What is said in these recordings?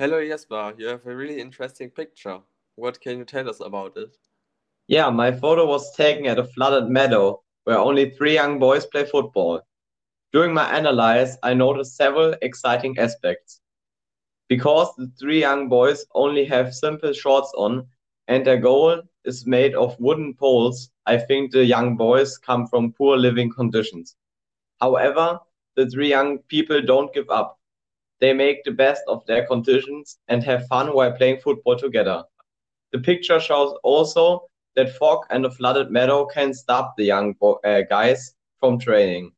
Hello Jesper, you have a really interesting picture. What can you tell us about it? Yeah, my photo was taken at a flooded meadow where only three young boys play football. During my analysis, I noticed several exciting aspects. Because the three young boys only have simple shorts on and their goal is made of wooden poles, I think the young boys come from poor living conditions. However, the three young people don't give up. They make the best of their conditions and have fun while playing football together. The picture shows also that fog and a flooded meadow can stop the young uh, guys from training.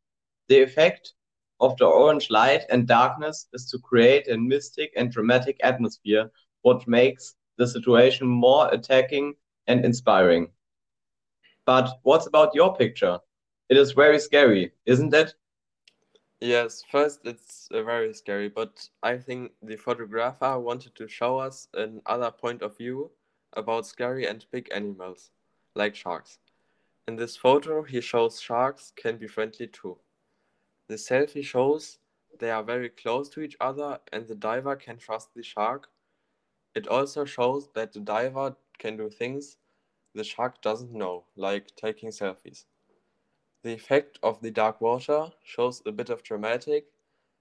The effect of the orange light and darkness is to create a mystic and dramatic atmosphere, what makes the situation more attacking and inspiring. But what's about your picture? It is very scary, isn't it? Yes, first it's uh, very scary, but I think the photographer wanted to show us another point of view about scary and big animals, like sharks. In this photo, he shows sharks can be friendly too. The selfie shows they are very close to each other and the diver can trust the shark. It also shows that the diver can do things the shark doesn't know, like taking selfies. The effect of the dark water shows a bit of dramatic,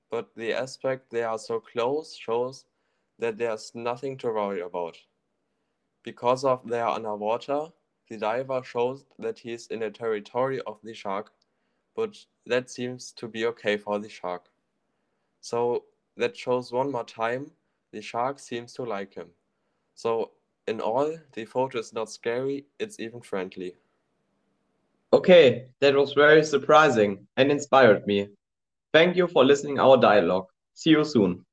but the aspect they are so close shows that there's nothing to worry about. Because of their underwater, the diver shows that he is in the territory of the shark, but that seems to be okay for the shark. So that shows one more time the shark seems to like him. So in all, the photo is not scary, it's even friendly. Okay, that was very surprising and inspired me. Thank you for listening our dialogue. See you soon.